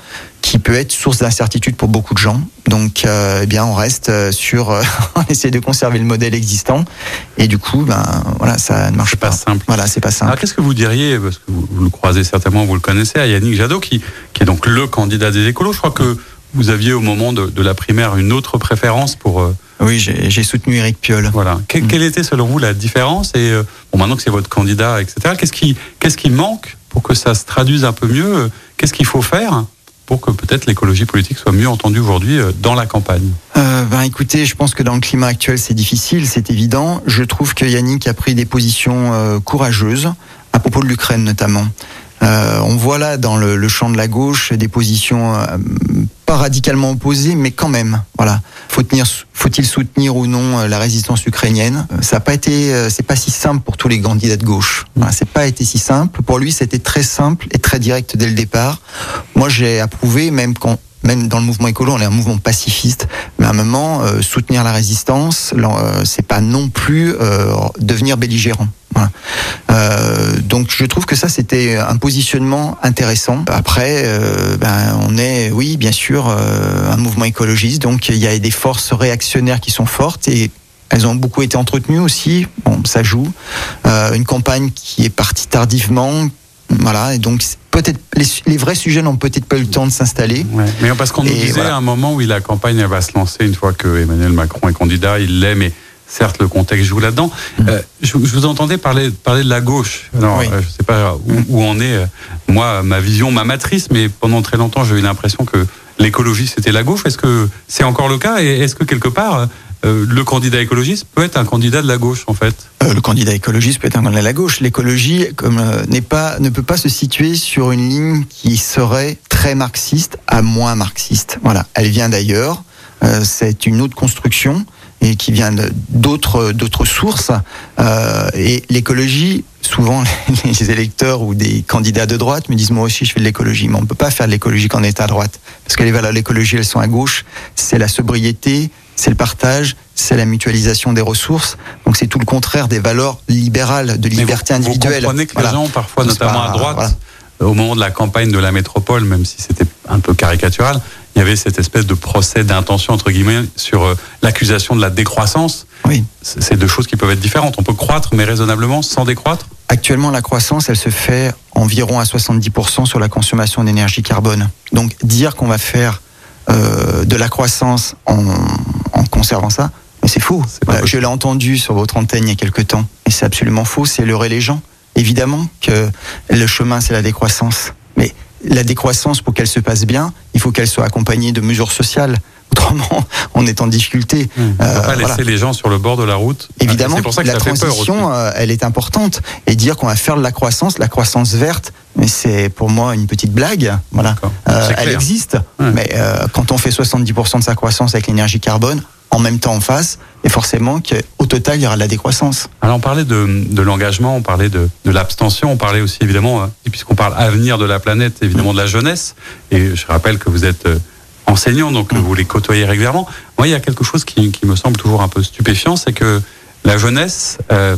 qui peut être source d'incertitude pour beaucoup de gens. Donc, euh, eh bien, on reste sur, euh, on essaie de conserver le modèle existant, et du coup, ben voilà, ça ne marche pas. pas. simple. Voilà, c'est pas simple. Alors, qu'est-ce que vous diriez, parce que vous, vous, le croisez certainement, vous le connaissez, à Yannick Jadot, qui, qui est donc le candidat des écolos. Je crois que vous aviez au moment de, de la primaire une autre préférence pour. Euh, oui, j'ai soutenu Eric Piolle. Voilà. Que, mmh. Quelle était selon vous la différence Et euh, bon, maintenant que c'est votre candidat, etc. Qu'est-ce qui, qu'est-ce qui manque pour que ça se traduise un peu mieux Qu'est-ce qu'il faut faire pour que peut-être l'écologie politique soit mieux entendue aujourd'hui dans la campagne euh, ben écoutez, je pense que dans le climat actuel, c'est difficile, c'est évident. Je trouve que Yannick a pris des positions euh, courageuses à propos de l'Ukraine notamment. Euh, on voit là dans le, champ de la gauche des positions euh, pas radicalement opposées, mais quand même. Voilà. Faut tenir, faut-il soutenir ou non euh, la résistance ukrainienne? Ça n'a pas été, c'est pas si simple pour tous les candidats de gauche. Voilà, c'est pas été si simple. Pour lui, c'était très simple et très direct dès le départ. Moi, j'ai approuvé, même quand même dans le mouvement écolo, on est un mouvement pacifiste, mais à un moment, euh, soutenir la résistance, euh, c'est pas non plus euh, devenir belligérant. Euh, donc je trouve que ça c'était un positionnement intéressant. Après, ben, on est, oui, bien sûr, un mouvement écologiste, donc il y a des forces réactionnaires qui sont fortes et elles ont beaucoup été entretenues aussi. Bon, ça joue. une campagne qui est partie tardivement, voilà, et donc peut-être les, les, vrais sujets n'ont peut-être pas eu le temps de s'installer. Ouais. Mais parce qu'on nous disait voilà. à un moment où la campagne elle va se lancer une fois que Emmanuel Macron est candidat, il l'est, mais certes le contexte joue là-dedans. Mmh. Euh, je, je, vous entendais parler, parler de la gauche. Alors, oui. euh, je sais pas où, où on est. Moi, ma vision, ma matrice, mais pendant très longtemps, j'ai eu l'impression que l'écologie c'était la gauche. Est-ce que c'est encore le cas? Et est-ce que quelque part euh, le candidat écologiste peut être un candidat de la gauche, en fait. Euh, le candidat écologiste peut être un candidat de la gauche. L'écologie euh, ne peut pas se situer sur une ligne qui serait très marxiste à moins marxiste. Voilà, elle vient d'ailleurs. C'est une autre construction et qui vient d'autres d'autres sources. Et l'écologie, souvent les électeurs ou des candidats de droite me disent moi aussi je fais de l'écologie, mais on ne peut pas faire de l'écologie quand on est à droite parce que les valeurs de l'écologie elles sont à gauche. C'est la sobriété, c'est le partage, c'est la mutualisation des ressources. Donc c'est tout le contraire des valeurs libérales de liberté vous, individuelle. Vous comprenez que Voilà. les gens, parfois, notamment pas- à droite, voilà. au moment de la campagne de la métropole, même si c'était un peu caricatural, il y avait cette espèce de procès d'intention, entre guillemets, sur euh, l'accusation de la décroissance. Oui. C'est c'est deux choses qui peuvent être différentes. On peut croître, mais raisonnablement, sans décroître? Actuellement, la croissance, elle se fait environ à 70% sur la consommation d'énergie carbone. Donc, dire qu'on va faire euh, de la croissance en, en conservant ça, mais c'est faux. Euh, je l'ai entendu sur votre antenne il y a quelque temps, et c'est absolument faux. C'est leurrer les gens. Évidemment que le chemin, c'est la décroissance. La décroissance, pour qu'elle se passe bien, il faut qu'elle soit accompagnée de mesures sociales. Autrement, on est en difficulté. On ne peut Euh, pas laisser voilà. les gens sur le bord de la route. Évidemment, pour ça que la transition, euh, elle est importante. Et dire qu'on va faire de la croissance, la croissance verte, mais c'est pour moi une petite blague. Voilà. Euh, elle existe. Ouais. Mais euh, quand on fait 70% de sa croissance avec l'énergie carbone, en même temps en face, et forcément qu'au total il y aura de la décroissance. Alors on parlait de, l'engagement, on parlait de, l'abstention, on parlait aussi évidemment, et puisqu'on parle avenir de la planète, évidemment de la jeunesse, et je rappelle que vous êtes euh, enseignant, donc euh, vous les côtoyez régulièrement. Moi, il y a quelque chose qui, me semble toujours un peu stupéfiant, c'est que la jeunesse, euh,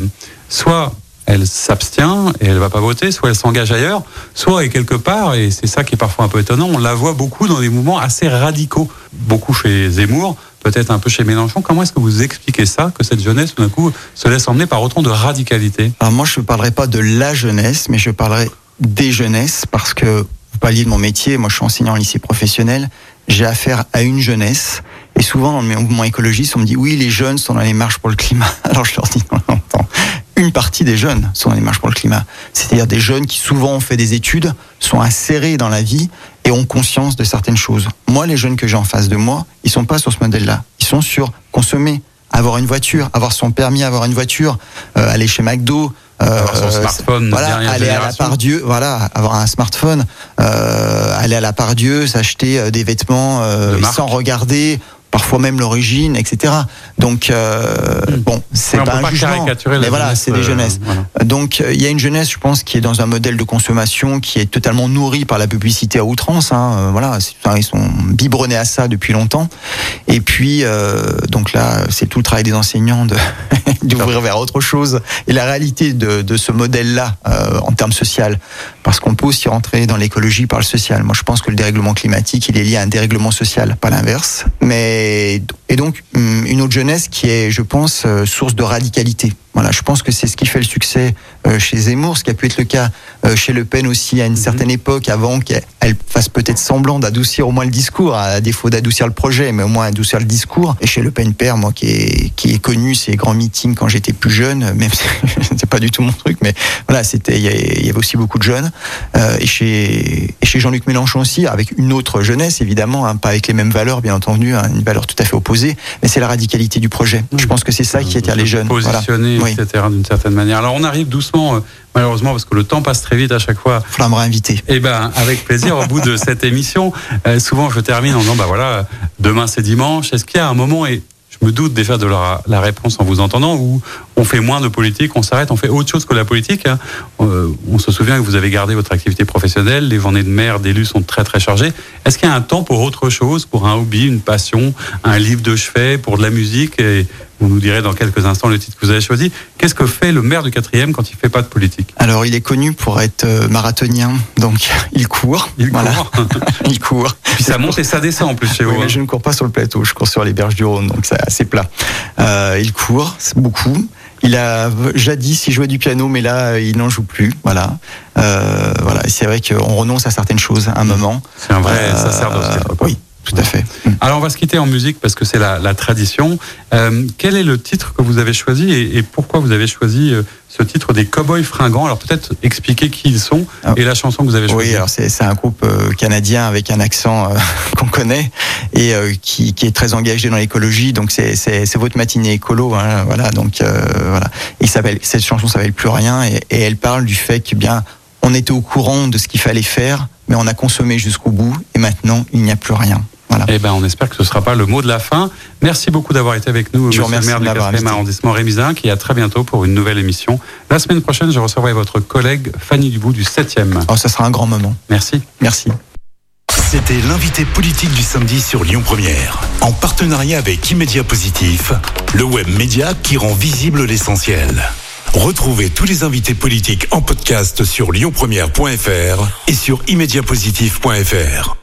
soit elle s'abstient et elle va pas voter, soit elle s'engage ailleurs, soit et quelque part, et c'est ça qui est parfois un peu étonnant, on la voit beaucoup dans des mouvements assez radicaux, beaucoup chez Zemmour, peut-être un peu chez Mélenchon. Comment est-ce que vous expliquez ça, que cette jeunesse, tout d'un coup, se laisse emmener par autant de radicalité? Alors moi, je ne parlerai pas de la jeunesse, mais je parlerai des jeunesses, parce que vous parliez de mon métier, moi je suis enseignant en lycée professionnel, j'ai affaire à une jeunesse, et souvent dans le mouvement écologiste, on me dit oui, les jeunes sont dans les marches pour le climat. Alors je leur dis non, non. Une partie des jeunes sont dans les marches pour le climat. C'est-à-dire des jeunes qui souvent ont fait des études, sont insérés dans la vie et ont conscience de certaines choses. Moi, les jeunes que j'ai en face de moi, ils sont pas sur ce modèle-là. Ils sont sur consommer, avoir une voiture, avoir son permis, avoir une voiture, euh, aller chez McDo, euh, Avoir son smartphone voilà, aller à la part Dieu, voilà, avoir un smartphone, euh, aller à la part Dieu, s'acheter euh, des vêtements euh, De sans regarder, parfois même l'origine, etc. Donc euh, bon, c'est pas un jugement, mais voilà, c'est des euh, jeunesses. voilà. Donc euh, il y a une jeunesse, je pense, qui est dans un modèle de consommation qui est totalement nourri par la publicité à outrance. Hein, euh, voilà, ils sont biberonnés à ça depuis longtemps. Et puis donc là, c'est tout le travail des enseignants de d'ouvrir vers autre chose. Et la réalité de, de ce modèle-là en termes social, parce qu'on peut aussi rentrer dans l'écologie par le social. Moi, je pense que le dérèglement climatique, il est lié à un dérèglement social, pas l'inverse. Mais et donc hum, une autre jeunesse qui est, je pense, euh, source de radicalité. Voilà, je pense que c'est ce qui fait le succès euh, chez Zemmour, ce qui a pu être le cas euh, chez Le Pen aussi à une certaine époque, avant qu'elle elle fasse peut-être semblant d'adoucir au moins le discours, à défaut d'adoucir le projet, mais au moins adoucir le discours. Et chez Le Pen père, moi qui est qui est connu ces grands meetings quand j'étais plus jeune, même si c'est pas du tout mon truc, mais voilà, c'était il y avait il y avait aussi beaucoup de jeunes. Euh, et chez et chez Jean-Luc Mélenchon aussi, avec une autre jeunesse évidemment, hein, pas avec les mêmes valeurs bien entendu, hein, une valeur tout à fait opposée, mais c'est la radicalité du projet. Je pense que c'est ça qui attire les jeunes. Positionner, Oui. etc., d'une certaine manière. Alors on arrive doucement, euh, malheureusement, parce que le temps passe très vite à chaque fois. Faudra me réinviter. Eh ben, avec plaisir. Au bout de cette émission, euh, souvent je termine en disant, bah voilà, demain c'est dimanche. Est-ce qu'il y a un moment et je me doute déjà de la, la réponse en vous entendant où on fait moins de politique, on s'arrête, on fait autre chose que la politique. hein. Euh, on se souvient que vous avez gardé votre activité professionnelle, les journées de maire, d'élus sont très très chargées. Est-ce qu'il y a un temps pour autre chose, pour un hobby, une passion, un livre de chevet, pour de la musique et vous nous direz dans quelques instants le titre que vous avez choisi. Qu'est-ce que fait le maire du quatrième quand il fait pas de politique? Alors, il est connu pour être euh, marathonien, donc il court. Il Voilà. court. il court. Puis ça monte et ça descend en plus chez Oui, vous. mais hein. je ne cours pas sur le plateau, je cours sur les berges du Rhône, donc c'est assez plat. Euh, il court, beaucoup. Il a jadis, il jouait du piano, mais là, il n'en joue plus. Voilà. Euh, voilà. C'est vrai qu'on renonce à certaines choses à un moment. C'est un vrai Euh, sacerdoce. quelque part. Oui, tout à fait. Mm. Alors on va se quitter en musique parce que c'est la, la, tradition. Euh, quel est le titre que vous avez choisi et, et pourquoi vous avez choisi euh, ce titre des Cowboys fringants? Alors peut-être expliquer qui ils sont ah. et la chanson que vous avez choisie. Oui, alors c'est un groupe euh, canadien avec un accent euh, qu'on connaît et euh, qui, qui, est très engagé dans l'écologie. Donc c'est votre matinée écolo, hein, voilà. Donc voilà. Il s'appelle cette chanson s'appelle Plus rien et, et, elle parle du fait que bien on était au courant de ce qu'il fallait faire, mais on a consommé jusqu'au bout et maintenant il n'y a plus rien. Eh ben, on espère que ce ne sera pas le mot de la fin. Merci beaucoup d'avoir été avec nous, je monsieur le maire du 4e arrondissement Rémi et à très bientôt pour une nouvelle émission. La semaine prochaine, je recevrai votre collègue Fanny Dubout du 7e. Oh, ça sera un grand moment. Merci. Merci. C'était l'invité politique du samedi sur Lyon Première, en partenariat avec Immédia Positif, le web média qui rend visible l'essentiel. Retrouvez tous les invités politiques en podcast sur lyonpremière.fr et sur immédiapositif.fr.